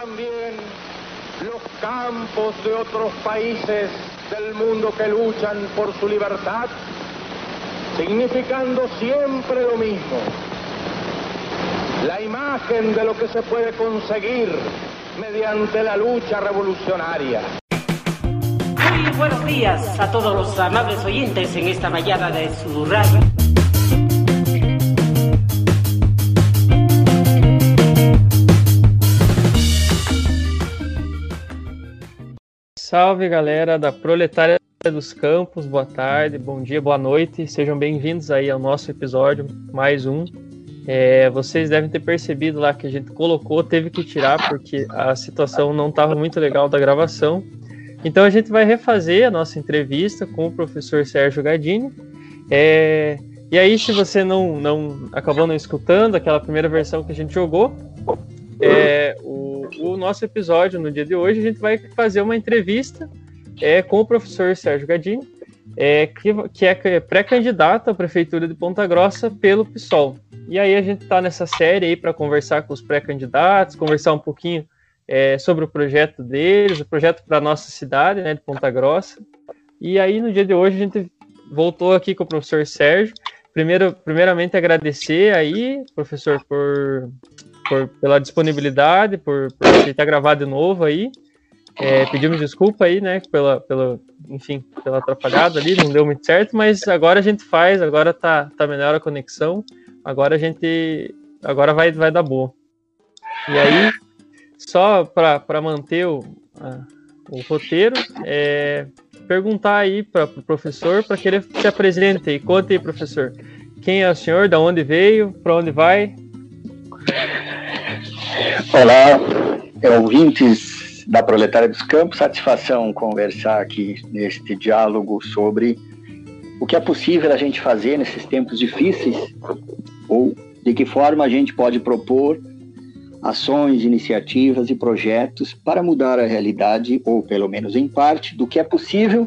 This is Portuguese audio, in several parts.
también los campos de otros países del mundo que luchan por su libertad, significando siempre lo mismo, la imagen de lo que se puede conseguir mediante la lucha revolucionaria. Muy buenos días a todos los amables oyentes en esta mañana de su. Salve galera da Proletária dos Campos, boa tarde, bom dia, boa noite, sejam bem-vindos aí ao nosso episódio, mais um. É, vocês devem ter percebido lá que a gente colocou, teve que tirar porque a situação não estava muito legal da gravação. Então a gente vai refazer a nossa entrevista com o professor Sérgio Gadini. É, e aí, se você não, não acabou não escutando aquela primeira versão que a gente jogou, é, o o nosso episódio no dia de hoje, a gente vai fazer uma entrevista é, com o professor Sérgio Gadini, é, que, que é pré-candidato à Prefeitura de Ponta Grossa pelo PSOL. E aí a gente está nessa série aí para conversar com os pré-candidatos, conversar um pouquinho é, sobre o projeto deles, o projeto para a nossa cidade, né, de Ponta Grossa. E aí no dia de hoje a gente voltou aqui com o professor Sérgio. Primeiro, primeiramente agradecer aí, professor, por por, pela disponibilidade, por, por aceitar gravar de novo aí. É, pedimos desculpa aí, né, pela, pela, enfim, pela atrapalhada ali, não deu muito certo, mas agora a gente faz, agora tá, tá melhor a conexão, agora a gente, agora vai, vai dar boa. E aí, só para manter o, a, o roteiro, é, perguntar aí para o pro professor, para que ele se apresente e conte aí, professor, quem é o senhor, da onde veio, para onde vai, Olá, ouvintes da Proletária dos Campos, satisfação conversar aqui neste diálogo sobre o que é possível a gente fazer nesses tempos difíceis ou de que forma a gente pode propor ações, iniciativas e projetos para mudar a realidade, ou pelo menos em parte, do que é possível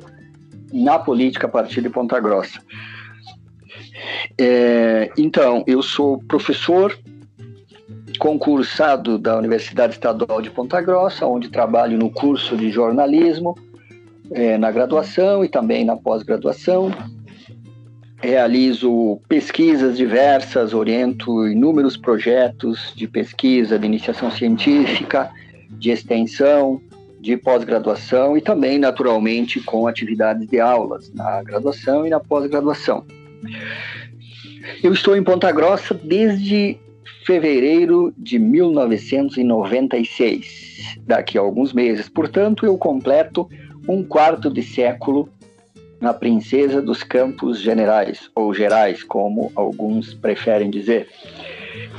na política a partir de Ponta Grossa. É, então, eu sou professor concursado da Universidade Estadual de Ponta Grossa, onde trabalho no curso de jornalismo, é, na graduação e também na pós-graduação. Realizo pesquisas diversas, oriento inúmeros projetos de pesquisa, de iniciação científica, de extensão, de pós-graduação e também, naturalmente, com atividades de aulas na graduação e na pós-graduação. Eu estou em Ponta Grossa desde fevereiro de 1996, daqui a alguns meses. Portanto, eu completo um quarto de século na Princesa dos Campos Generais, ou Gerais, como alguns preferem dizer.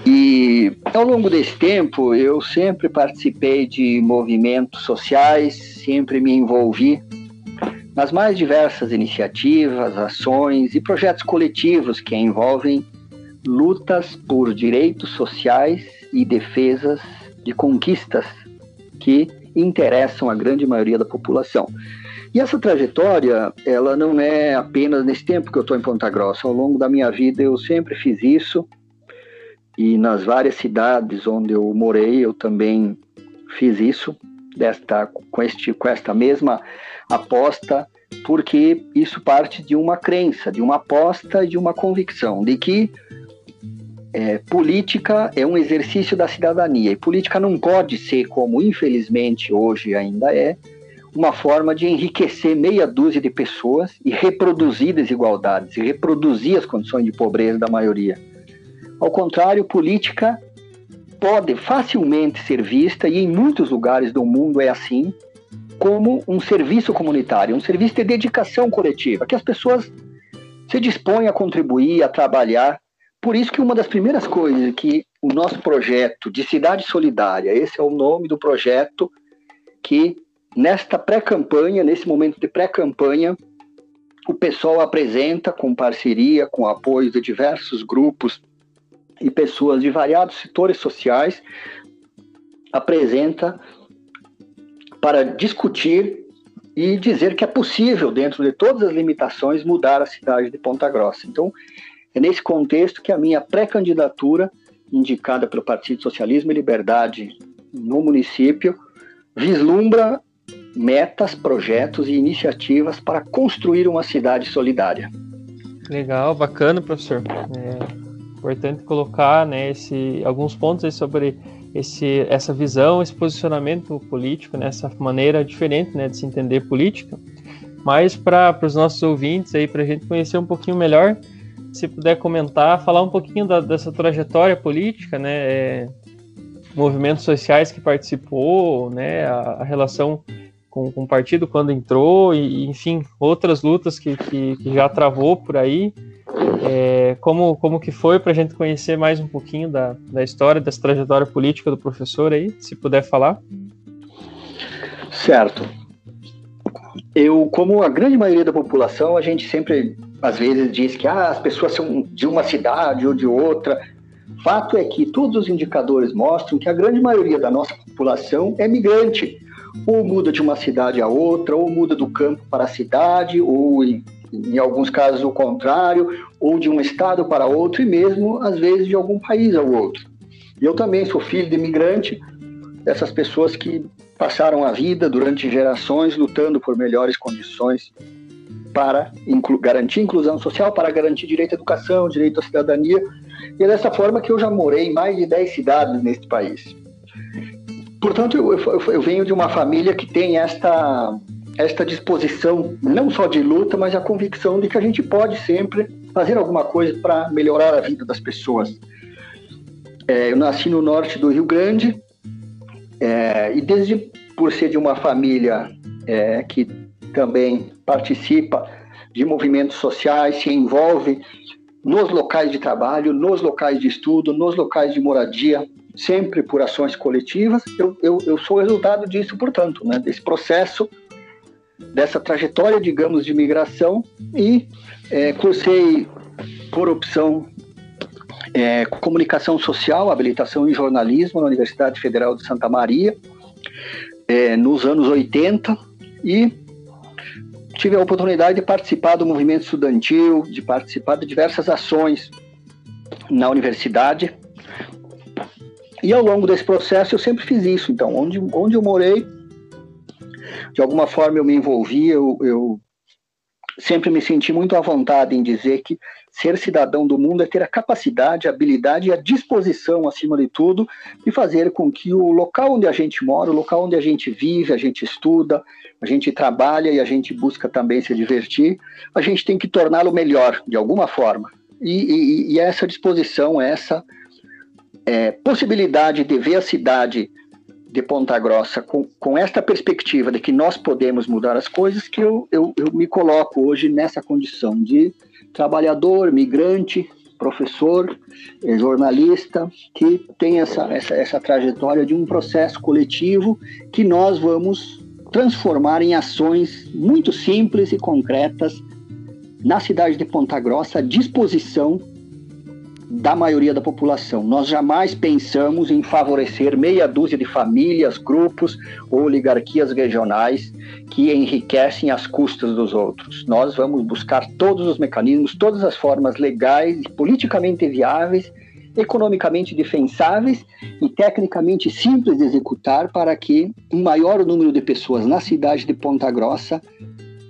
E ao longo desse tempo, eu sempre participei de movimentos sociais, sempre me envolvi nas mais diversas iniciativas, ações e projetos coletivos que envolvem lutas por direitos sociais e defesas de conquistas que interessam a grande maioria da população. E essa trajetória, ela não é apenas nesse tempo que eu estou em Ponta Grossa. Ao longo da minha vida, eu sempre fiz isso. E nas várias cidades onde eu morei, eu também fiz isso, desta, com, este, com esta mesma aposta, porque isso parte de uma crença, de uma aposta, de uma convicção de que é, política é um exercício da cidadania e política não pode ser, como infelizmente hoje ainda é, uma forma de enriquecer meia dúzia de pessoas e reproduzir desigualdades e reproduzir as condições de pobreza da maioria. Ao contrário, política pode facilmente ser vista, e em muitos lugares do mundo é assim, como um serviço comunitário, um serviço de dedicação coletiva, que as pessoas se dispõem a contribuir, a trabalhar por isso que uma das primeiras coisas que o nosso projeto de Cidade Solidária, esse é o nome do projeto que nesta pré-campanha, nesse momento de pré-campanha, o pessoal apresenta com parceria, com apoio de diversos grupos e pessoas de variados setores sociais, apresenta para discutir e dizer que é possível, dentro de todas as limitações, mudar a cidade de Ponta Grossa. Então, é nesse contexto que a minha pré-candidatura, indicada pelo Partido Socialismo e Liberdade no município vislumbra metas, projetos e iniciativas para construir uma cidade solidária. Legal, bacana, professor. É importante colocar né, esse, alguns pontos sobre esse, essa visão, esse posicionamento político, né, essa maneira diferente né, de se entender política. Mas para os nossos ouvintes para a gente conhecer um pouquinho melhor, se puder comentar, falar um pouquinho da, dessa trajetória política, né, é, movimentos sociais que participou, né, a, a relação com, com, o partido quando entrou, e enfim, outras lutas que, que, que já travou por aí. É, como, como que foi para a gente conhecer mais um pouquinho da, da história, dessa trajetória política do professor aí, se puder falar? Certo. Eu, como a grande maioria da população, a gente sempre, às vezes, diz que ah, as pessoas são de uma cidade ou de outra. Fato é que todos os indicadores mostram que a grande maioria da nossa população é migrante. Ou muda de uma cidade a outra, ou muda do campo para a cidade, ou em, em alguns casos o contrário, ou de um estado para outro, e mesmo, às vezes, de algum país ao outro. Eu também sou filho de imigrante, dessas pessoas que passaram a vida durante gerações lutando por melhores condições para inclu garantir inclusão social, para garantir direito à educação, direito à cidadania. E é dessa forma que eu já morei em mais de 10 cidades neste país. Portanto, eu, eu, eu venho de uma família que tem esta, esta disposição, não só de luta, mas a convicção de que a gente pode sempre fazer alguma coisa para melhorar a vida das pessoas. É, eu nasci no norte do Rio Grande, é, e desde por ser de uma família é, que também participa de movimentos sociais, se envolve nos locais de trabalho, nos locais de estudo, nos locais de moradia, sempre por ações coletivas, eu, eu, eu sou resultado disso, portanto, né, desse processo, dessa trajetória, digamos, de migração e é, cursei por opção é, comunicação social, habilitação em jornalismo na Universidade Federal de Santa Maria, é, nos anos 80, e tive a oportunidade de participar do movimento estudantil, de participar de diversas ações na universidade. E ao longo desse processo eu sempre fiz isso. Então, onde, onde eu morei, de alguma forma eu me envolvi, eu, eu sempre me senti muito à vontade em dizer que ser cidadão do mundo é ter a capacidade, a habilidade e a disposição, acima de tudo, de fazer com que o local onde a gente mora, o local onde a gente vive, a gente estuda, a gente trabalha e a gente busca também se divertir, a gente tem que torná-lo melhor, de alguma forma. E, e, e essa disposição, essa é, possibilidade de ver a cidade de Ponta Grossa com, com esta perspectiva de que nós podemos mudar as coisas, que eu, eu, eu me coloco hoje nessa condição de trabalhador, migrante, professor, eh, jornalista, que tem essa, essa, essa trajetória de um processo coletivo que nós vamos transformar em ações muito simples e concretas na cidade de Ponta Grossa à disposição da maioria da população. Nós jamais pensamos em favorecer meia dúzia de famílias, grupos ou oligarquias regionais que enriquecem às custas dos outros. Nós vamos buscar todos os mecanismos, todas as formas legais politicamente viáveis, economicamente defensáveis e tecnicamente simples de executar para que um maior número de pessoas na cidade de Ponta Grossa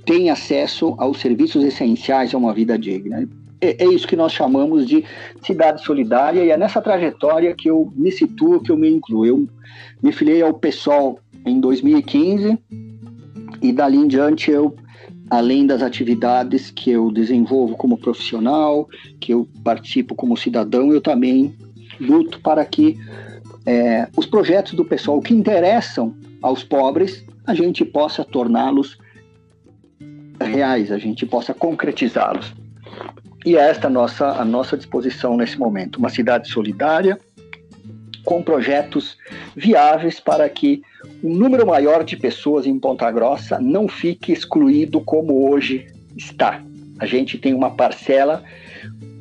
tenha acesso aos serviços essenciais a uma vida digna é, é, isso que nós chamamos de cidade solidária e é nessa trajetória que eu me situo, que eu me incluo. Eu me filiei ao PSOL em 2015 e dali em diante eu, além das atividades que eu desenvolvo como profissional, que eu participo como cidadão, eu também luto para que é, os projetos do PSOL que interessam aos pobres, a gente possa torná-los reais, a gente possa concretizá-los. E é esta a nossa, a nossa disposição nesse momento. Uma cidade solidária, com projetos viáveis para que um número maior de pessoas em Ponta Grossa não fique excluído como hoje está. A gente tem uma parcela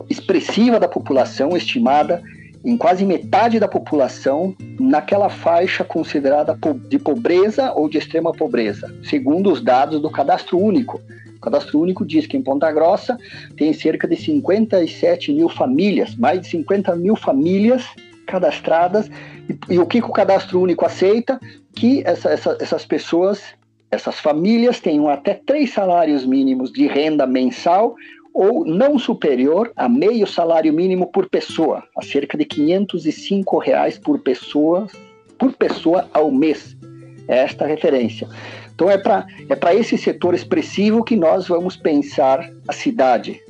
expressiva da população, estimada em quase metade da população, naquela faixa considerada de pobreza ou de extrema pobreza, segundo os dados do Cadastro Único, cadastro único diz que em Ponta Grossa tem cerca de 57 mil famílias, mais de 50 mil famílias cadastradas E, e o que, que, o cadastro único aceita? Que essa, essa, essas pessoas, essas famílias tenham até três salários mínimos de renda mensal ou não superior a meio salário mínimo por pessoa, a cerca de 505 reais por pessoa, por pessoa ao mês. Esta referência. Então é para é esse setor expressivo que nós vamos pensar a cidade,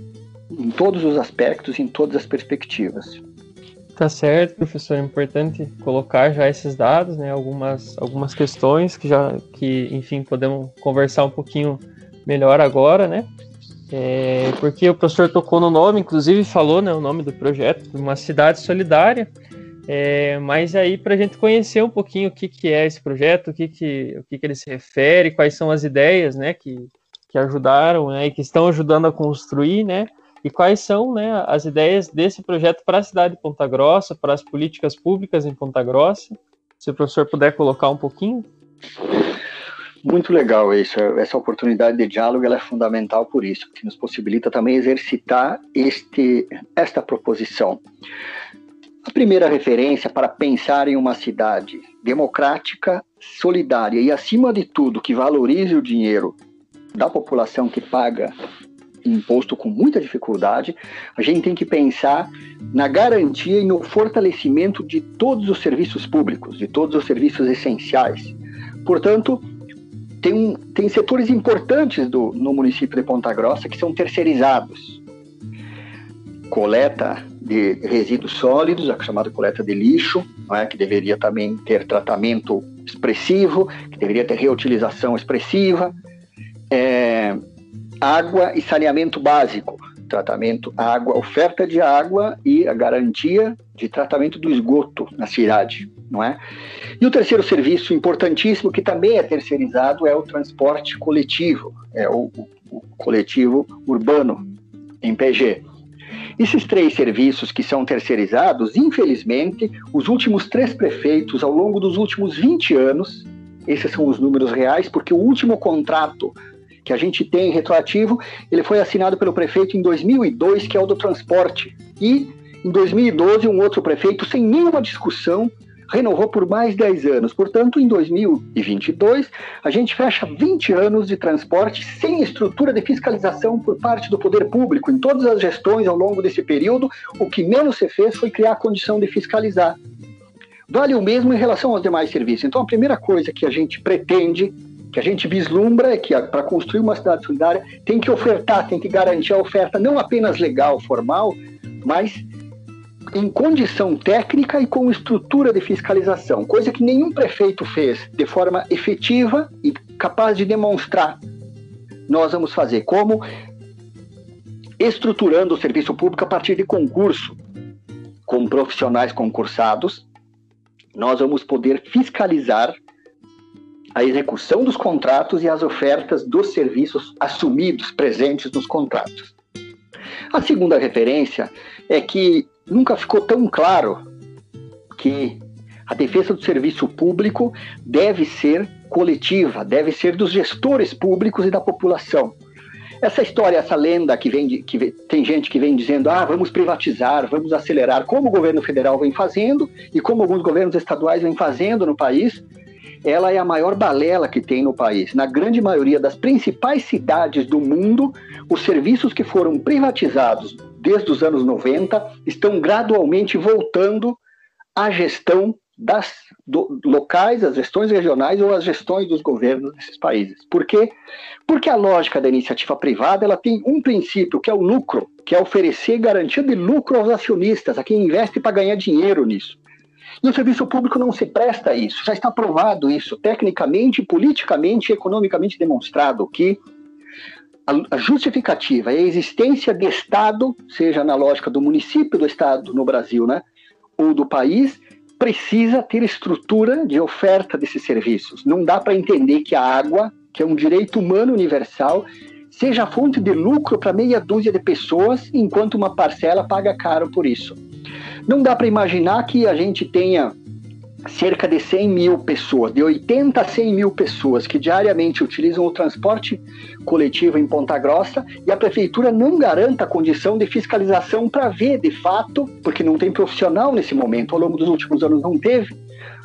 em todos os aspectos, em todas as perspectivas. Tá certo, professor. É importante colocar já esses dados, né? Algumas, algumas questões que já, que, enfim, podemos conversar um pouquinho melhor agora, né? É, porque o professor tocou no nome, inclusive falou né, o nome do projeto, uma cidade solidária. É, mas aí para a gente conhecer um pouquinho o que, que é esse projeto, o que, que, o que, que ele se refere, quais são as ideias né, que, que ajudaram né, e que estão ajudando a construir, né? E quais são né, as ideias desse projeto para a cidade de Ponta Grossa, para as políticas públicas em Ponta Grossa? Se o professor puder colocar um pouquinho. Muito legal isso. Essa oportunidade de diálogo é fundamental por isso, que nos possibilita também exercitar este, esta proposição. A primeira referência para pensar em uma cidade democrática, solidária e, acima de tudo, que valorize o dinheiro da população que paga imposto com muita dificuldade, a gente tem que pensar na garantia e no fortalecimento de todos os serviços públicos, de todos os serviços essenciais. Portanto, tem, tem setores importantes do, no município de Ponta Grossa que são terceirizados. Coleta de resíduos sólidos, a chamada coleta de lixo, é? que deveria também ter tratamento expressivo, que deveria ter reutilização expressiva. É, água e saneamento básico, tratamento água, oferta de água e a garantia de tratamento do esgoto na cidade, não é? E o terceiro serviço importantíssimo que também é terceirizado é o transporte coletivo, é o, o, o coletivo urbano em PG. Esses três serviços que são terceirizados, infelizmente, os últimos três prefeitos ao longo dos últimos 20 anos, esses são os números reais, porque o último contrato que a gente tem retroativo, ele foi assinado pelo prefeito em 2002, que é o do transporte. E em 2012, um outro prefeito, sem nenhuma discussão, renovou por mais 10 anos. Portanto, em 2022, a gente fecha 20 anos de transporte sem estrutura de fiscalização por parte do poder público. Em todas as gestões ao longo desse período, o que menos se fez foi criar a condição de fiscalizar. Vale o mesmo em relação aos demais serviços. Então, a primeira coisa que a gente pretende que a gente vislumbra é que para construir uma cidade solidária tem que ofertar, tem que garantir a oferta não apenas legal, formal, mas em condição técnica e com estrutura de fiscalização, coisa que nenhum prefeito fez de forma efetiva e capaz de demonstrar. Nós vamos fazer como estruturando o serviço público a partir de concurso, com profissionais concursados, nós vamos poder fiscalizar a execução dos contratos e as ofertas dos serviços assumidos presentes nos contratos. A segunda referência é que nunca ficou tão claro que a defesa do serviço público deve ser coletiva, deve ser dos gestores públicos e da população. Essa história, essa lenda que vem, de, que tem gente que vem dizendo, ah, vamos privatizar, vamos acelerar, como o governo federal vem fazendo e como alguns governos estaduais vêm fazendo no país, ela é a maior balela que tem no país. Na grande maioria das principais cidades do mundo, os serviços que foram privatizados desde os anos 90 estão gradualmente voltando à gestão das do, locais, as gestões regionais ou as gestões dos governos desses países. Por quê? Porque a lógica da iniciativa privada ela tem um princípio que é o lucro, que é oferecer garantia de lucro aos acionistas, a quem investe para ganhar dinheiro nisso. E o serviço público não se presta a isso. Já está provado isso, tecnicamente, politicamente e economicamente demonstrado que a justificativa e a existência de Estado, seja na lógica do município do Estado no Brasil, né, ou do país, precisa ter estrutura de oferta desses serviços. Não dá para entender que a água, que é um direito humano universal, seja fonte de lucro para meia dúzia de pessoas, enquanto uma parcela paga caro por isso. Não dá para imaginar que a gente tenha cerca de 100 mil pessoas, de 80 a 100 mil pessoas que diariamente utilizam o transporte coletivo em Ponta Grossa e a prefeitura não garanta a condição de fiscalização para ver de fato, porque não tem profissional nesse momento, ao longo dos últimos anos não teve,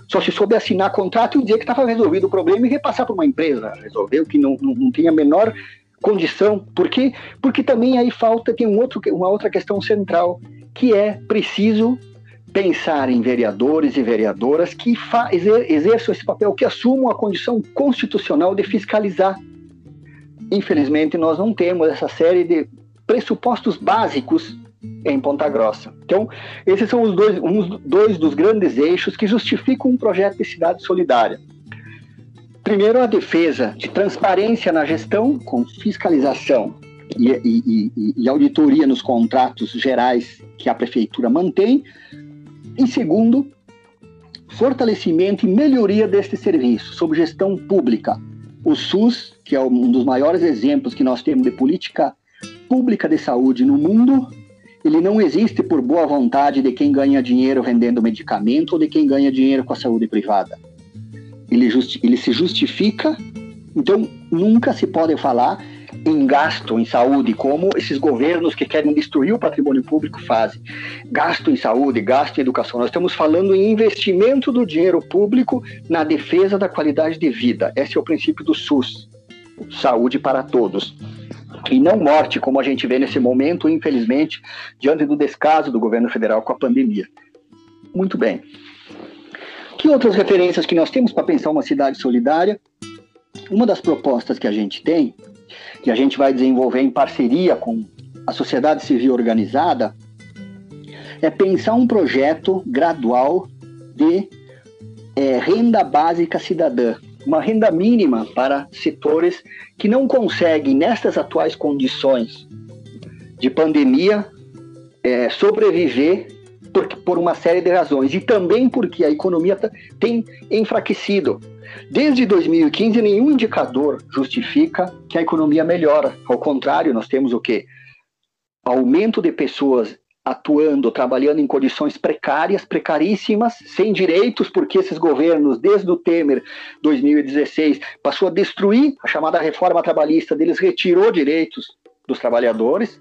só se soube assinar contrato e dizer que estava resolvido o problema e repassar para uma empresa resolver, o que não, não, não tem a menor condição. Por quê? Porque também aí falta, tem um outro, uma outra questão central, que é preciso pensar em vereadores e vereadoras que exer exerçam esse papel, que assumam a condição constitucional de fiscalizar. Infelizmente, nós não temos essa série de pressupostos básicos em Ponta Grossa. Então, esses são os dois, uns, dois dos grandes eixos que justificam um projeto de cidade solidária. Primeiro, a defesa de transparência na gestão, com fiscalização e, e, e, e auditoria nos contratos gerais que a prefeitura mantém, em segundo, fortalecimento e melhoria deste serviço sob gestão pública. O SUS, que é um dos maiores exemplos que nós temos de política pública de saúde no mundo, ele não existe por boa vontade de quem ganha dinheiro vendendo medicamento ou de quem ganha dinheiro com a saúde privada. Ele, justi ele se justifica, então nunca se pode falar em gasto em saúde, como esses governos que querem destruir o patrimônio público fazem. Gasto em saúde, gasto em educação. Nós estamos falando em investimento do dinheiro público na defesa da qualidade de vida. Esse é o princípio do SUS saúde para todos. E não morte, como a gente vê nesse momento, infelizmente, diante do descaso do governo federal com a pandemia. Muito bem. Que outras referências que nós temos para pensar uma cidade solidária? Uma das propostas que a gente tem que a gente vai desenvolver em parceria com a sociedade civil organizada, é pensar um projeto gradual de é, renda básica cidadã, uma renda mínima para setores que não conseguem, nestas atuais condições de pandemia, é, sobreviver por, por uma série de razões e também porque a economia tem enfraquecido. Desde 2015, nenhum indicador justifica que a economia melhora. Ao contrário, nós temos o quê? Aumento de pessoas atuando, trabalhando em condições precárias, precaríssimas, sem direitos, porque esses governos, desde o Temer 2016, passou a destruir a chamada reforma trabalhista deles, retirou direitos dos trabalhadores.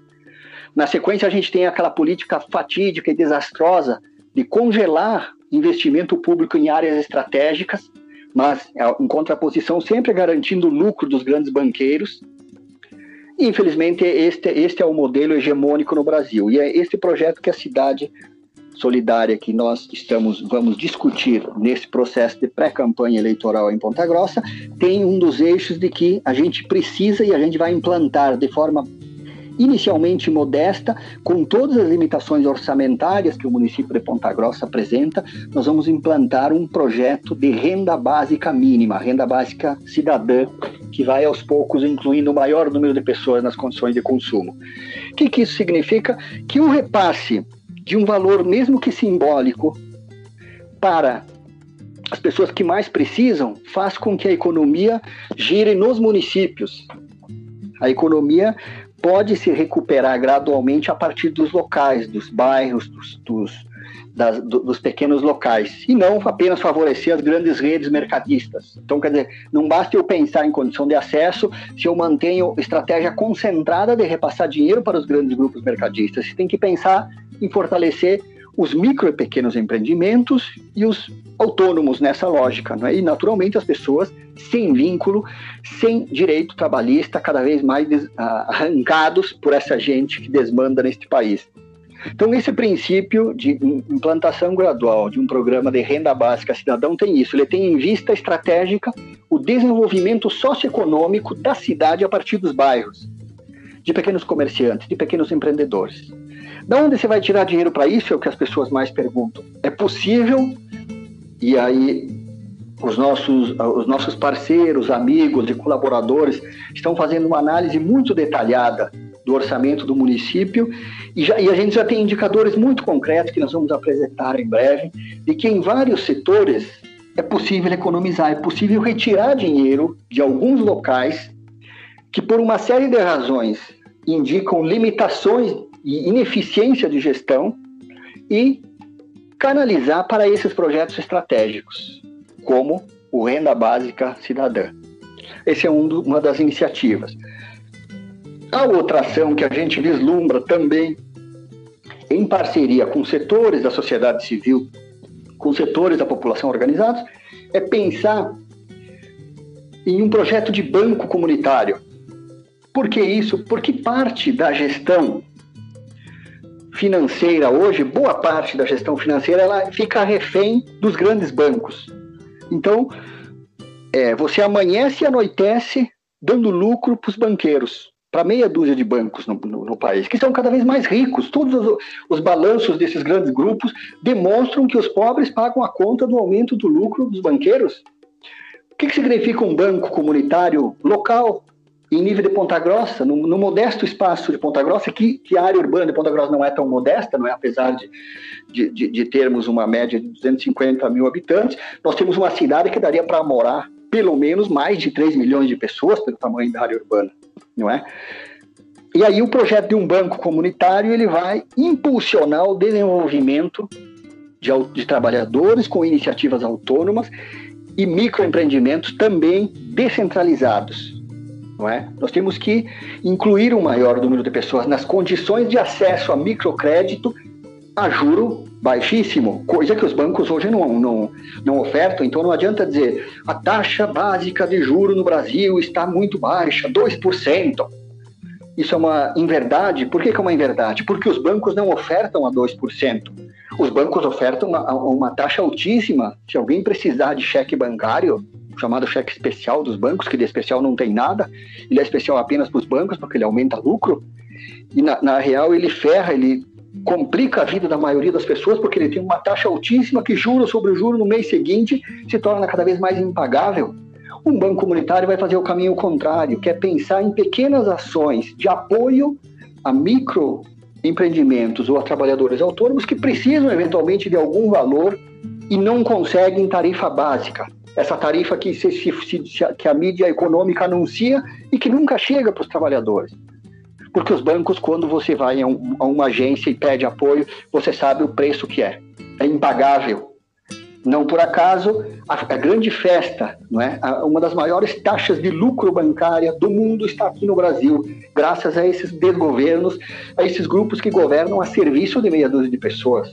Na sequência, a gente tem aquela política fatídica e desastrosa de congelar investimento público em áreas estratégicas, mas é, em contraposição sempre garantindo o lucro dos grandes banqueiros. E, infelizmente, este, este é o modelo hegemônico no Brasil. E é este projeto que a cidade solidária que nós estamos vamos discutir nesse processo de pré-campanha eleitoral em Ponta Grossa tem um dos eixos de que a gente precisa e a gente vai implantar de forma inicialmente modesta, com todas as limitações orçamentárias que o município de Ponta Grossa apresenta, nós vamos implantar um projeto de renda básica mínima, renda básica cidadã, que vai aos poucos incluindo o maior número de pessoas nas condições de consumo. O que, que isso significa? Que o repasse de um valor, mesmo que simbólico, para as pessoas que mais precisam, faz com que a economia gire nos municípios. A economia pode se recuperar gradualmente a partir dos locais, dos bairros, dos, dos, das, dos pequenos locais, e não apenas favorecer as grandes redes mercadistas. Então, quer dizer, não basta eu pensar em condição de acesso se eu mantenho estratégia concentrada de repassar dinheiro para os grandes grupos mercadistas. Você tem que pensar em fortalecer os micro e pequenos empreendimentos e os autônomos nessa lógica. Né? E, naturalmente, as pessoas sem vínculo, sem direito trabalhista, cada vez mais arrancados por essa gente que desmanda neste país. Então, esse princípio de implantação gradual de um programa de renda básica cidadão tem isso. Ele tem em vista estratégica o desenvolvimento socioeconômico da cidade a partir dos bairros, de pequenos comerciantes, de pequenos empreendedores. De onde você vai tirar dinheiro para isso? É o que as pessoas mais perguntam. É possível? E aí os nossos, os nossos parceiros, amigos e colaboradores estão fazendo uma análise muito detalhada do orçamento do município e, já, e a gente já tem indicadores muito concretos que nós vamos apresentar em breve de que em vários setores é possível economizar, é possível retirar dinheiro de alguns locais que por uma série de razões indicam limitações e ineficiência de gestão e canalizar para esses projetos estratégicos, como o Renda Básica Cidadã. Essa é um do, uma das iniciativas. A outra ação que a gente vislumbra também, em parceria com setores da sociedade civil, com setores da população organizados, é pensar em um projeto de banco comunitário. Por que isso? Porque parte da gestão financeira hoje, boa parte da gestão financeira, ela fica refém dos grandes bancos. Então, é, você amanhece e anoitece dando lucro para os banqueiros, para meia dúzia de bancos no, no, no, país, que são cada vez mais ricos. Todos os, os balanços desses grandes grupos demonstram que os pobres pagam a conta do aumento do lucro dos banqueiros. O que, que significa um banco comunitário local, em nível de Ponta Grossa, no, no, modesto espaço de Ponta Grossa, que, que, a área urbana de Ponta Grossa não é tão modesta, não é? apesar de, de, de, de termos uma média de 250 mil habitantes, nós temos uma cidade que daria para morar pelo menos mais de 3 milhões de pessoas pelo tamanho da área urbana, não é? E aí o projeto de um banco comunitário ele vai impulsionar o desenvolvimento de, de trabalhadores com iniciativas autônomas e microempreendimentos também descentralizados, não é? Nós temos que incluir um maior número de pessoas nas condições de acesso a microcrédito a juro baixíssimo, coisa que os bancos hoje não, não, não ofertam. Então não adianta dizer a taxa básica de juro no Brasil está muito baixa, 2%. Isso é uma inverdade. Por que, que é uma inverdade? Porque os bancos não ofertam a 2%. Os bancos ofertam uma, uma taxa altíssima. Se alguém precisar de cheque bancário, chamado cheque especial dos bancos, que de especial não tem nada, ele é especial apenas para os bancos, porque ele aumenta lucro, e na, na, real ele ferra, ele complica a vida da maioria das pessoas, porque ele tem uma taxa altíssima que juro sobre juro no mês seguinte se torna cada vez mais impagável. Um banco comunitário vai fazer o caminho contrário, que é pensar em pequenas ações de apoio a microempreendimentos ou a trabalhadores autônomos que precisam eventualmente de algum valor e não conseguem tarifa básica essa tarifa que, se, se, que a mídia econômica anuncia e que nunca chega para os trabalhadores. Porque os bancos, quando você vai a, um, a, uma agência e pede apoio, você sabe o preço que é. É impagável. Não por acaso, a, a grande festa, não é? A, uma das maiores taxas de lucro bancária do mundo está aqui no Brasil, graças a esses desgovernos, a esses grupos que governam a serviço de meia dúzia de pessoas.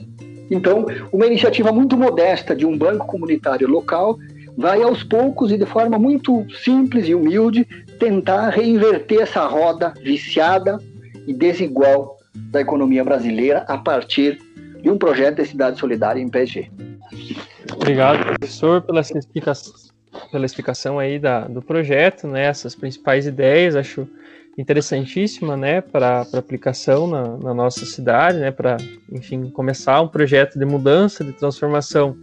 Então, uma iniciativa muito modesta de um banco comunitário local vai aos poucos e de forma muito simples e humilde tentar reinverter essa roda viciada e desigual da economia brasileira a partir de um projeto de cidade solidária em PG. Obrigado, professor, pela explicação, pela explicação aí da, do projeto, né, essas principais ideias, acho interessantíssima, né, para aplicação na, na, nossa cidade, né, para, enfim, começar um projeto de mudança, de transformação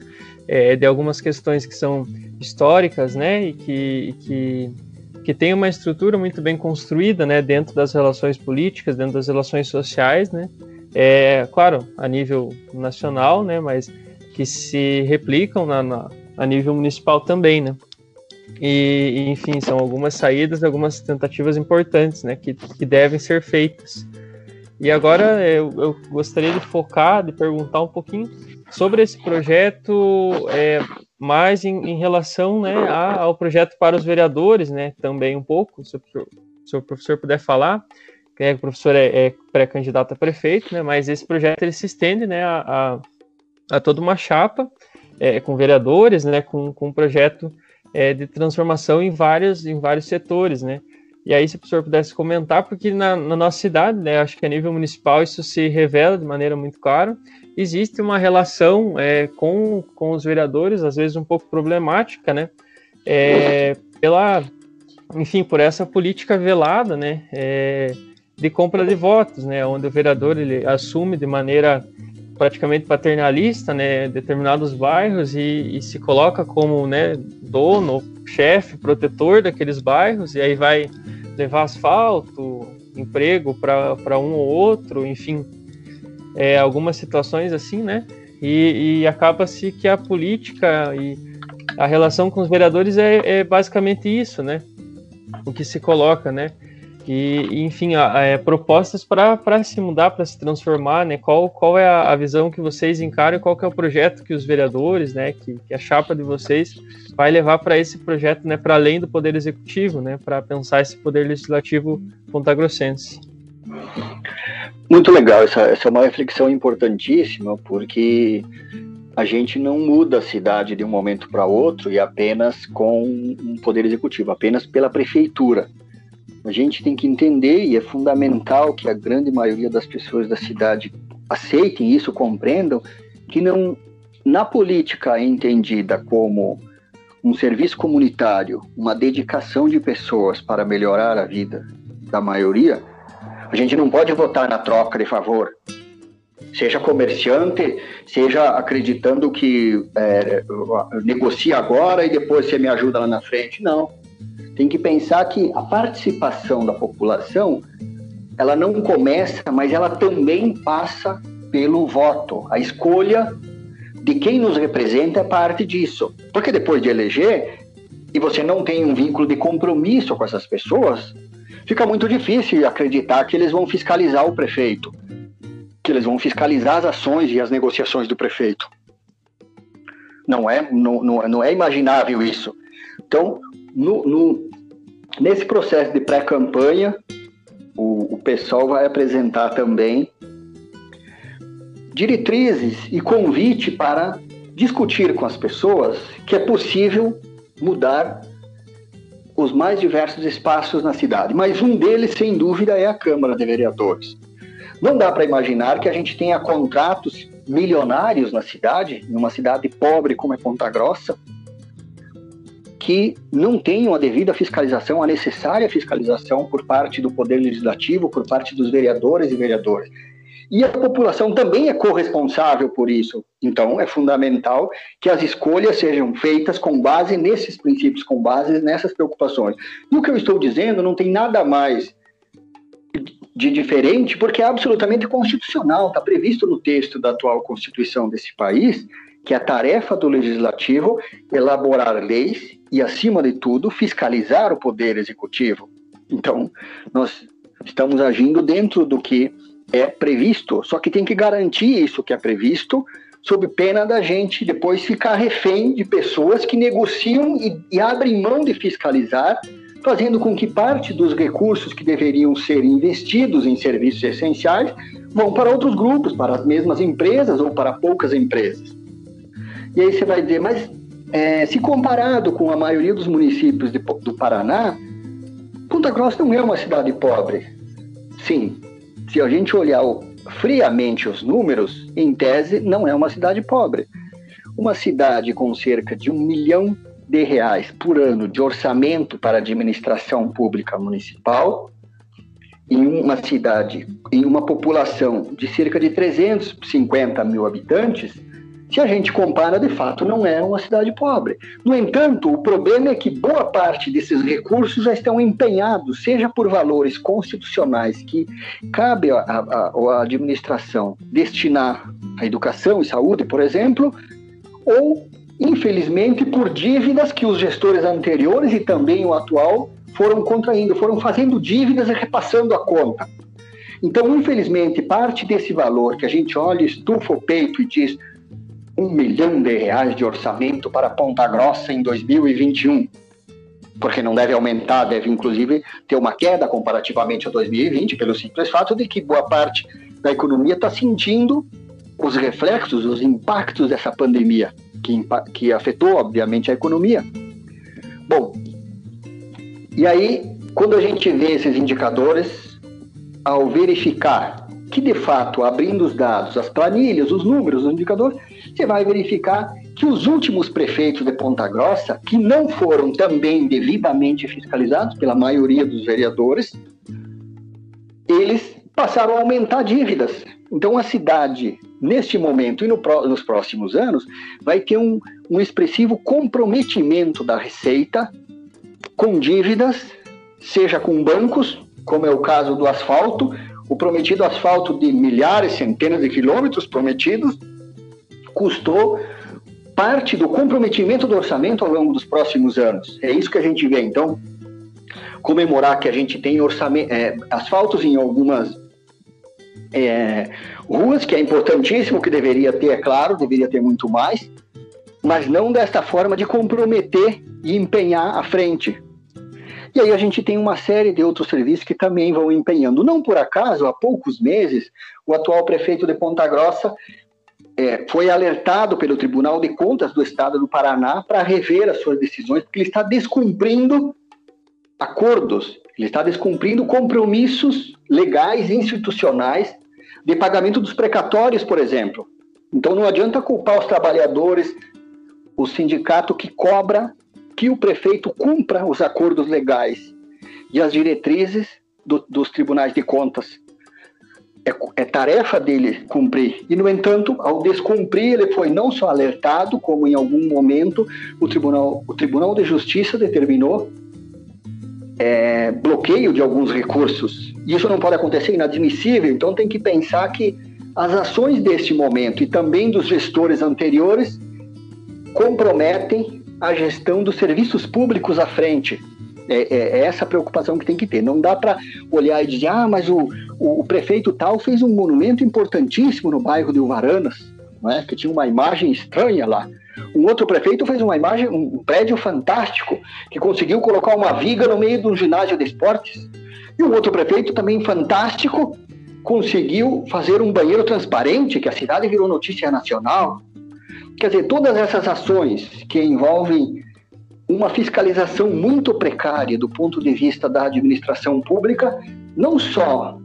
é, de algumas questões que são históricas, né, e que, que, que tem uma estrutura muito bem construída, né, dentro das relações políticas, dentro das relações sociais, né, é, claro, a nível nacional, né, mas que se replicam na, na a nível municipal também, né. E, e, enfim, são algumas saídas, algumas tentativas importantes, né, que, que devem ser feitas. E agora eu, eu gostaria de focar, de perguntar um pouquinho sobre esse projeto, é, mais em, em relação né, ao projeto para os vereadores, né, também um pouco, se o, se o professor puder falar, que o professor é, é pré-candidato a prefeito, né, mas esse projeto ele se estende né, a, a, a toda uma chapa é, com vereadores, né, com, com um projeto é, de transformação em vários, em vários setores, né, e aí, se o professor pudesse comentar, porque na, na, nossa cidade, né, acho que a nível municipal isso se revela de maneira muito clara, existe uma relação é, com, com os vereadores, às vezes um pouco problemática, né, é, pela, enfim, por essa política velada, né, é, de compra de votos, né, onde o vereador ele assume de maneira praticamente paternalista, né, determinados bairros e, e se coloca como, né, dono, chefe, protetor daqueles bairros e aí vai levar asfalto, emprego para um ou outro, enfim, é, algumas situações assim, né? E, e acaba-se que a política e a relação com os vereadores é, é, basicamente isso, né? O que se coloca, né? E, enfim, é, propostas para se mudar, para se transformar, né? Qual, qual é a, a, visão que vocês encaram e qual que é o projeto que os vereadores, né, que, que a chapa de vocês vai levar para esse projeto, né, para além do Poder Executivo, né, para pensar esse Poder Legislativo pontagrossense? Muito legal, essa, essa é uma reflexão importantíssima, porque a gente não muda a cidade de um momento para outro e apenas com um poder executivo, apenas pela prefeitura. A gente tem que entender, e é fundamental que a grande maioria das pessoas da cidade aceitem isso, compreendam, que não na política é entendida como um serviço comunitário, uma dedicação de pessoas para melhorar a vida da maioria, a gente não pode votar na troca de favor seja comerciante, seja acreditando que é, negocia agora e depois você me ajuda lá na frente. Não. Tem que pensar que a participação da população ela não começa, mas ela também passa pelo voto. A escolha de quem nos representa é parte disso. Porque depois de eleger, e você não tem um vínculo de compromisso com essas pessoas, fica muito difícil acreditar que eles vão fiscalizar o prefeito que eles vão fiscalizar as ações e as negociações do prefeito. Não é, não, não, não é imaginável isso. Então, no, no nesse processo de pré-campanha, o, o pessoal vai apresentar também diretrizes e convite para discutir com as pessoas que é possível mudar os mais diversos espaços na cidade. Mas um deles, sem dúvida, é a Câmara de Vereadores. Não dá para imaginar que a gente tenha contratos milionários na cidade, numa cidade pobre como é Ponta Grossa, que não tenham a devida fiscalização, a necessária fiscalização por parte do Poder Legislativo, por parte dos vereadores e vereadoras. E a população também é corresponsável por isso. Então, é fundamental que as escolhas sejam feitas com base nesses princípios, com base nessas preocupações. E o que eu estou dizendo não tem nada mais de diferente, porque é absolutamente constitucional, está previsto no texto da atual Constituição desse país, que a tarefa do legislativo elaborar leis e, acima de tudo, fiscalizar o poder executivo. Então, nós estamos agindo dentro do que é previsto, só que tem que garantir isso que é previsto, sob pena da gente depois ficar refém de pessoas que negociam e, e abrem mão de fiscalizar fazendo com que parte dos recursos que deveriam ser investidos em serviços essenciais vão para outros grupos, para as mesmas empresas ou para poucas empresas. E aí você vai dizer, mas é, se comparado com a maioria dos municípios de, do Paraná, Ponta Grossa não é uma cidade pobre. Sim, se a gente olhar friamente os números, em tese, não é uma cidade pobre. Uma cidade com cerca de um milhão de reais por ano de orçamento para a administração pública municipal em uma cidade, em uma população de cerca de 350 mil habitantes, se a gente compara, de fato, não é uma cidade pobre. No entanto, o problema é que boa parte desses recursos já estão empenhados, seja por valores constitucionais que cabe à administração destinar à educação e saúde, por exemplo, ou infelizmente, por dívidas que os gestores anteriores e também o atual foram contraindo, foram fazendo dívidas e repassando a conta. Então, infelizmente, parte desse valor que a gente olha, estufa o peito e diz um milhão de reais de orçamento para Ponta Grossa em 2021, porque não deve aumentar, deve inclusive ter uma queda comparativamente a 2020, pelo simples fato de que boa parte da economia está sentindo os reflexos, os impactos dessa pandemia que, que afetou, obviamente, a economia. Bom, e aí, quando a gente vê esses indicadores, ao verificar que, de fato, abrindo os dados, as planilhas, os números, os indicadores, você vai verificar que os últimos prefeitos de Ponta Grossa, que não foram também devidamente fiscalizados pela maioria dos vereadores, eles passaram a aumentar dívidas. Então, a cidade, neste momento e no, nos próximos anos, vai ter um, um expressivo comprometimento da receita com dívidas, seja com bancos, como é o caso do asfalto, o prometido asfalto de milhares, centenas de quilômetros prometidos, custou parte do comprometimento do orçamento ao longo dos próximos anos. É isso que a gente vê. Então, comemorar que a gente tem orçamento, é, asfaltos em algumas é, ruas, que é importantíssimo, que deveria ter, é claro, deveria ter muito mais, mas não desta forma de comprometer e empenhar à frente. E aí a gente tem uma série de outros serviços que também vão empenhando. Não por acaso, há poucos meses, o atual prefeito de Ponta Grossa é, foi alertado pelo Tribunal de Contas do Estado do Paraná para rever as suas decisões, porque ele está descumprindo acordos, ele está descumprindo compromissos legais institucionais de pagamento dos precatórios, por exemplo. Então não adianta culpar os trabalhadores, o sindicato que cobra que o prefeito cumpra os acordos legais e as diretrizes do, dos tribunais de contas. É, é, tarefa dele cumprir. E, no entanto, ao descumprir, ele foi não só alertado, como em algum momento o Tribunal, o tribunal de Justiça determinou é, bloqueio de alguns recursos. Isso não pode acontecer, inadmissível. Então tem que pensar que as ações deste momento e também dos gestores anteriores comprometem a gestão dos serviços públicos à frente. É, é, é essa preocupação que tem que ter. Não dá para olhar e dizer, ah, mas o, o, o, prefeito tal fez um monumento importantíssimo no bairro de Uvaranas, não é? que tinha uma imagem estranha lá. Um outro prefeito fez uma imagem, um prédio fantástico, que conseguiu colocar uma viga no meio de um ginásio de esportes. E um outro prefeito também fantástico conseguiu fazer um banheiro transparente, que a cidade virou notícia nacional. Quer dizer, todas essas ações que envolvem uma fiscalização muito precária do ponto de vista da administração pública, não só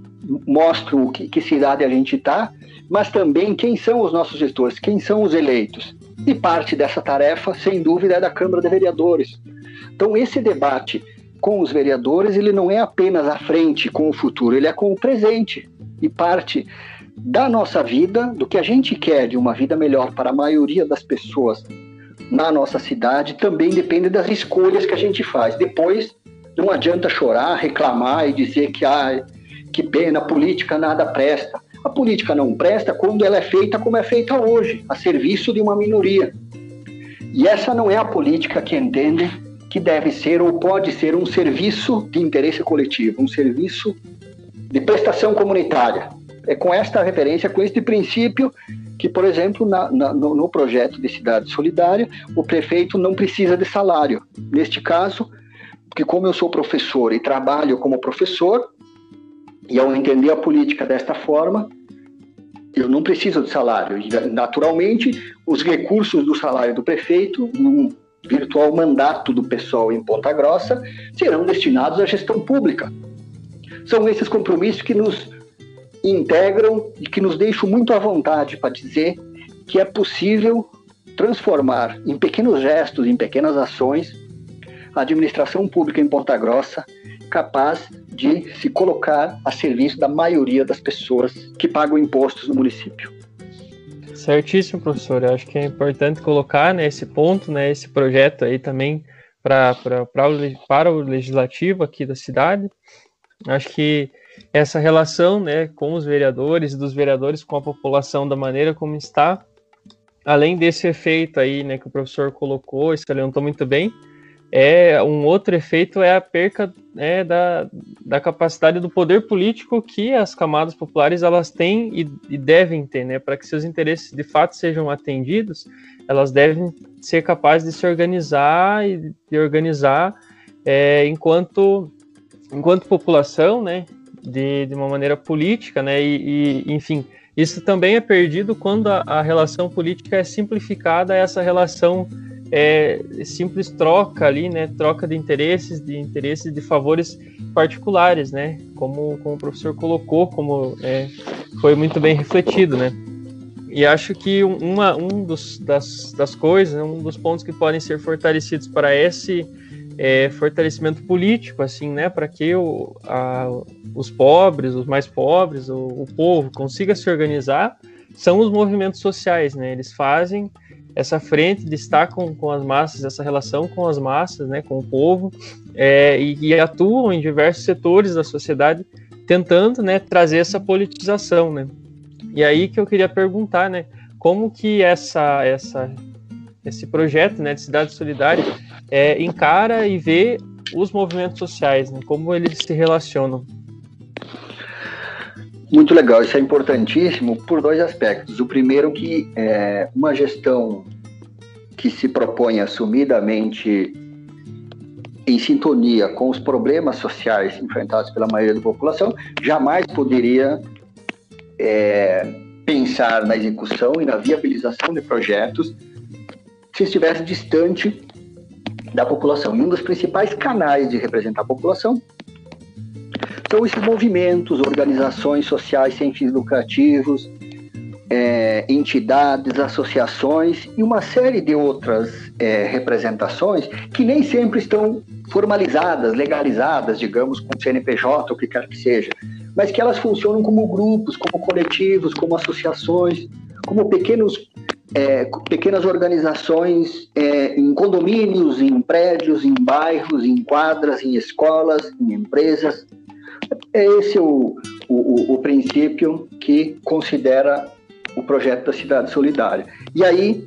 mostram que, que cidade a gente está, mas também quem são os nossos gestores, quem são os eleitos. E parte dessa tarefa, sem dúvida, é da Câmara de Vereadores. Então, esse debate com os vereadores, ele não é apenas à frente com o futuro, ele é com o presente. E parte da nossa vida, do que a gente quer de uma vida melhor para a maioria das pessoas na nossa cidade, também depende das escolhas que a gente faz. Depois, não adianta chorar, reclamar e dizer que, ah, que pena, política nada presta. A política não presta quando ela é feita como é feita hoje, a serviço de uma minoria. E essa não é a política que entende que deve ser ou pode ser um serviço de interesse coletivo, um serviço de prestação comunitária. É com esta referência, com este princípio, que, por exemplo, na, na, no, projeto de cidade solidária, o prefeito não precisa de salário. Neste caso, porque como eu sou professor e trabalho como professor, e ao entender a política desta forma, eu não preciso de salário. Naturalmente, os recursos do salário do prefeito, num virtual mandato do pessoal em Ponta Grossa, serão destinados à gestão pública. São esses compromissos que nos integram e que nos deixam muito à vontade para dizer que é possível transformar em pequenos gestos, em pequenas ações, a administração pública em Ponta Grossa capaz de se colocar a serviço da maioria das pessoas que pagam impostos no município. Certíssimo, professor. Eu acho que é importante colocar né, esse ponto, né, esse projeto aí também pra, pra, pra, para o legislativo aqui da cidade. Acho que essa relação né, com os vereadores, dos vereadores com a população, da maneira como está, além desse efeito aí né, que o professor colocou, salientou muito bem, é um outro efeito é a perca né, da, da capacidade do poder político que as camadas populares elas têm e, e devem ter, né, para que seus interesses de fato sejam atendidos, elas devem ser capazes de se organizar e de organizar é, enquanto enquanto população, né, de, de uma maneira política, né, e, e enfim, isso também é perdido quando a, a relação política é simplificada essa relação é, simples troca ali, né? Troca de interesses, de interesses de favores particulares, né? Como, como o professor colocou, como é, foi muito bem refletido, né? E acho que uma um dos, das, das coisas, um dos pontos que podem ser fortalecidos para esse é, fortalecimento político, assim, né? Para que o, a, os pobres, os mais pobres, o, o povo consiga se organizar, são os movimentos sociais, né? Eles fazem essa frente destacam com as massas, essa relação com as massas, né, com o povo, é, e, e, atuam em diversos setores da sociedade, tentando, né, trazer essa politização, né. E aí que eu queria perguntar, né, como que essa, essa, esse projeto, né, de cidade solidária é, encara e vê os movimentos sociais, né? como eles se relacionam. Muito legal, isso é importantíssimo por dois aspectos. O primeiro que é uma gestão que se propõe assumidamente em sintonia com os problemas sociais enfrentados pela maioria da população, jamais poderia é, pensar na execução e na viabilização de projetos se estivesse distante da população. E um dos principais canais de representar a população são esses movimentos, organizações sociais sem fins lucrativos, é, entidades, associações e uma série de outras é, representações que nem sempre estão formalizadas, legalizadas, digamos, com CNPJ, o que quer que seja, mas que elas funcionam como grupos, como coletivos, como associações, como pequenos, é, pequenas organizações é, em condomínios, em prédios, em bairros, em quadras, em escolas, em empresas. É esse o, o, o princípio que considera o projeto da Cidade Solidária. E aí,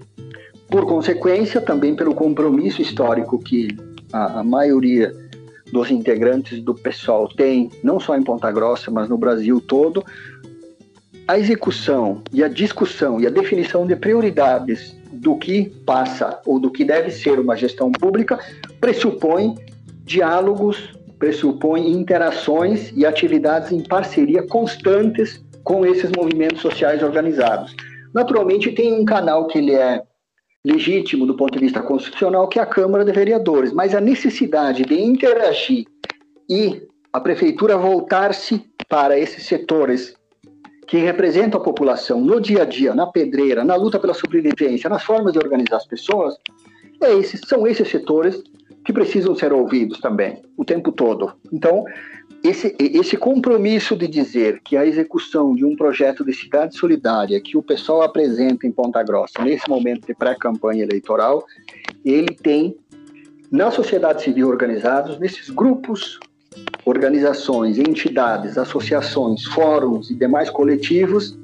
por consequência, também pelo compromisso histórico que a, a maioria dos integrantes do pessoal tem, não só em Ponta Grossa, mas no Brasil todo, a execução e a discussão e a definição de prioridades do que passa ou do que deve ser uma gestão pública pressupõe diálogos, pressupõe interações e atividades em parceria constantes com esses movimentos sociais organizados. Naturalmente, tem um canal que ele é legítimo do ponto de vista constitucional, que é a Câmara de Vereadores, mas a necessidade de interagir e a prefeitura voltar-se para esses setores que representam a população no dia a dia, na pedreira, na luta pela sobrevivência, nas formas de organizar as pessoas, é esses, são esses setores que precisam ser ouvidos também, o tempo todo. Então, esse, esse compromisso de dizer que a execução de um projeto de cidade solidária que o pessoal apresenta em Ponta Grossa nesse momento de pré-campanha eleitoral, ele tem na sociedade civil organizados, nesses grupos, organizações, entidades, associações, fóruns e demais coletivos,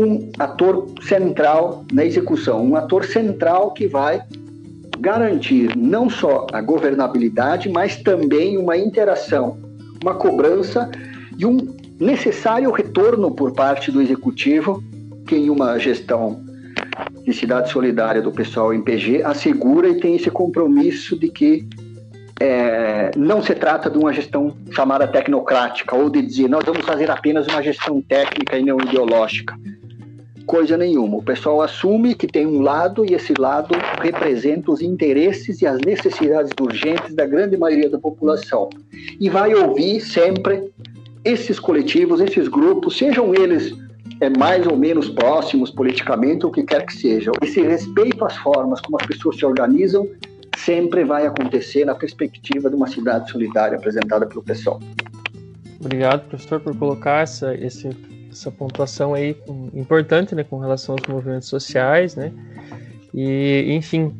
um ator central na execução, um ator central que vai garantir não só a governabilidade, mas também uma interação uma cobrança e um necessário retorno por parte do executivo, que em uma gestão de cidade solidária do pessoal em PG assegura e tem esse compromisso de que é, não se trata de uma gestão chamada tecnocrática ou de dizer nós vamos fazer apenas uma gestão técnica e não ideológica coisa nenhuma. O pessoal assume que tem um lado e esse lado representa os interesses e as necessidades urgentes da grande maioria da população. E vai ouvir sempre esses coletivos, esses grupos, sejam eles é, mais ou menos próximos politicamente, o que quer que seja. Esse respeito às formas como as pessoas se organizam sempre vai acontecer na perspectiva de uma cidade solidária apresentada pelo pessoal. Obrigado, professor, por colocar essa, esse essa pontuação aí importante, né, com relação aos movimentos sociais, né, e enfim,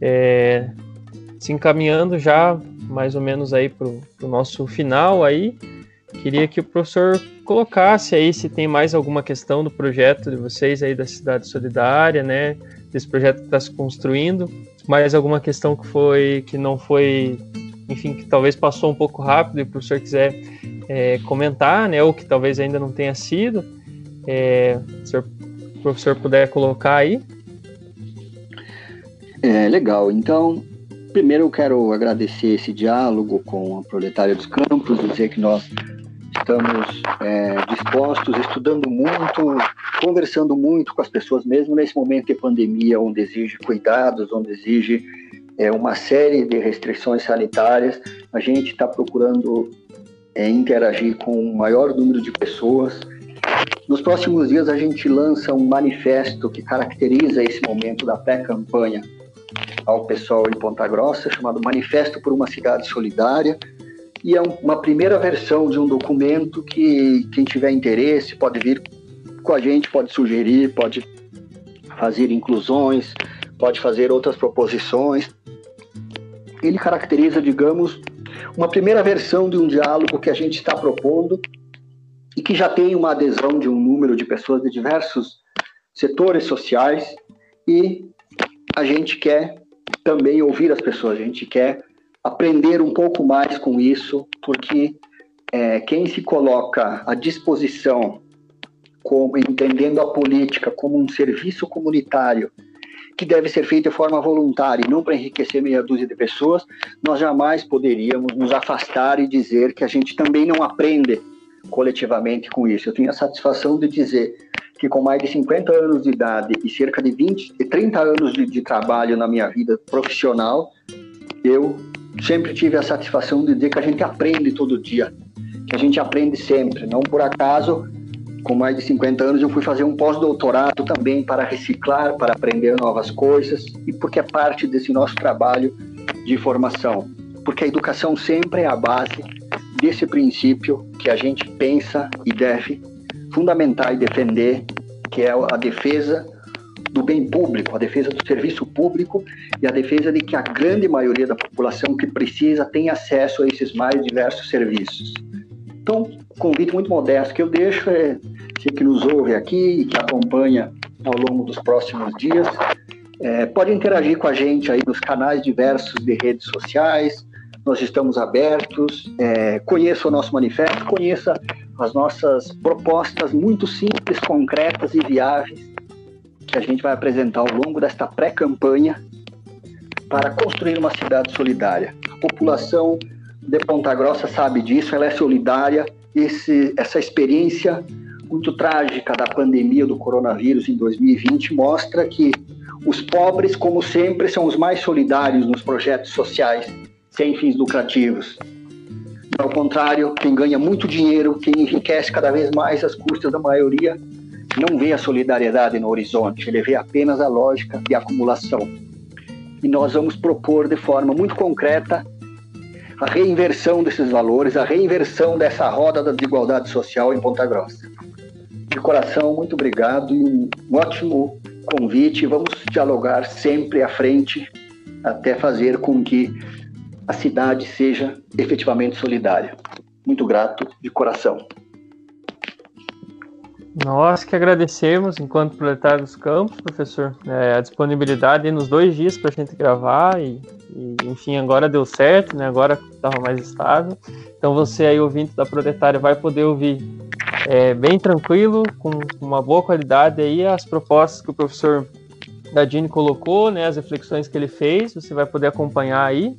é, se encaminhando já mais ou menos aí para o nosso final aí, queria que o professor colocasse aí se tem mais alguma questão do projeto de vocês aí da cidade solidária, né, desse projeto que está se construindo, mais alguma questão que foi que não foi, enfim, que talvez passou um pouco rápido e o professor quiser é, comentar, né, ou que talvez ainda não tenha sido, é, se o professor puder colocar aí. É, legal. Então, primeiro eu quero agradecer esse diálogo com a Proletária dos Campos, dizer que nós estamos é, dispostos, estudando muito, conversando muito com as pessoas, mesmo nesse momento de pandemia, onde exige cuidados, onde exige é, uma série de restrições sanitárias, a gente está procurando é, interagir com o maior número de pessoas. Nos próximos dias, a gente lança um manifesto que caracteriza esse momento da pré-campanha ao pessoal em Ponta Grossa, chamado Manifesto por uma Cidade Solidária. E é uma primeira versão de um documento que quem tiver interesse pode vir com a gente, pode sugerir, pode fazer inclusões, pode fazer outras proposições. Ele caracteriza, digamos, uma primeira versão de um diálogo que a gente está propondo e que já tem uma adesão de um número de pessoas de diversos setores sociais e a gente quer também ouvir as pessoas, a gente quer aprender um pouco mais com isso, porque é, quem se coloca à disposição, como, entendendo a política como um serviço comunitário que deve ser feito de forma voluntária e não para enriquecer meia dúzia de pessoas, nós jamais poderíamos nos afastar e dizer que a gente também não aprende coletivamente com isso. Eu tenho a satisfação de dizer que com mais de 50 anos de idade e cerca de 20, 30 anos de, de trabalho na minha vida profissional, eu sempre tive a satisfação de dizer que a gente aprende todo dia, que a gente aprende sempre. Não por acaso, com mais de 50 anos, eu fui fazer um pós-doutorado também para reciclar, para aprender novas coisas e porque é parte desse nosso trabalho de formação. Porque a educação sempre é a base desse princípio que a gente pensa e deve fundamentar e defender, que é a defesa do bem público, a defesa do serviço público e a defesa de que a grande maioria da população que precisa tenha acesso a esses mais diversos serviços. Então, convite muito modesto que eu deixo é você que nos ouve aqui e que acompanha ao longo dos próximos dias, é, pode interagir com a gente aí nos canais diversos de redes sociais, nós estamos abertos, é, conheça o nosso manifesto, conheça as nossas propostas muito simples, concretas e viáveis que a gente vai apresentar ao longo desta pré-campanha para construir uma cidade solidária. A população de Ponta Grossa sabe disso, ela é solidária. Esse, essa experiência muito trágica da pandemia do coronavírus em 2020 mostra que os pobres, como sempre, são os mais solidários nos projetos sociais sem fins lucrativos. Ao contrário, quem ganha muito dinheiro, quem enriquece cada vez mais às custas da maioria, não vê a solidariedade no horizonte, ele vê apenas a lógica de acumulação. E nós vamos propor de forma muito concreta a reinversão desses valores, a reinversão dessa roda da desigualdade social em Ponta Grossa. De coração, muito obrigado e um ótimo convite. Vamos dialogar sempre à frente até fazer com que a cidade seja efetivamente solidária. Muito grato de coração. Nós que agradecemos, enquanto proletário dos campos, professor, é, a disponibilidade nos dois dias para a gente gravar e, e, enfim, agora deu certo, né? Agora estava mais estável. Então você aí, ouvinte da Proletária, vai poder ouvir é, bem tranquilo, com uma boa qualidade aí as propostas que o professor Dadini colocou, né? As reflexões que ele fez, você vai poder acompanhar aí.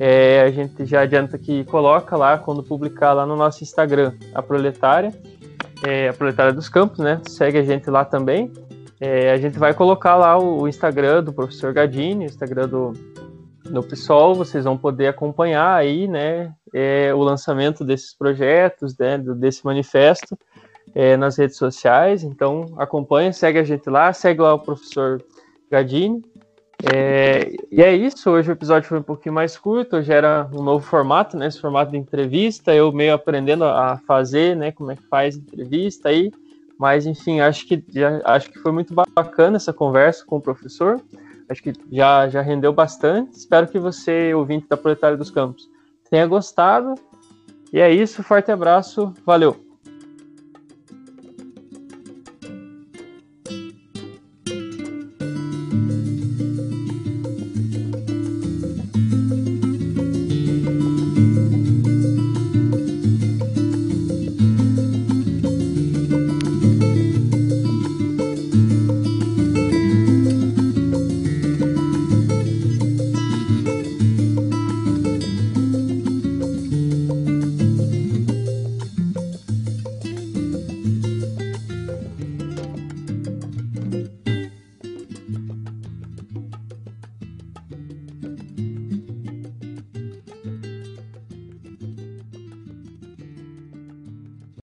É, a gente já adianta que coloca lá quando publicar lá no nosso Instagram, a Proletária, é, a Proletária dos Campos, né? Segue a gente lá também. É, a gente vai colocar lá o, o, Instagram do professor Gadini, o Instagram do, do PSOL, vocês vão poder acompanhar aí, né? É, o lançamento desses projetos, né, desse manifesto é, nas redes sociais. Então acompanha, segue a gente lá, segue lá o professor Gadini. É, e é isso, hoje o episódio foi um pouquinho mais curto, hoje era um novo formato, né? Esse formato de entrevista, eu meio aprendendo a fazer, né? Como é que faz entrevista aí. Mas enfim, acho que já, acho que foi muito bacana essa conversa com o professor. Acho que já, já rendeu bastante. Espero que você, ouvinte da Proletária dos Campos, tenha gostado. E é isso, forte abraço, valeu!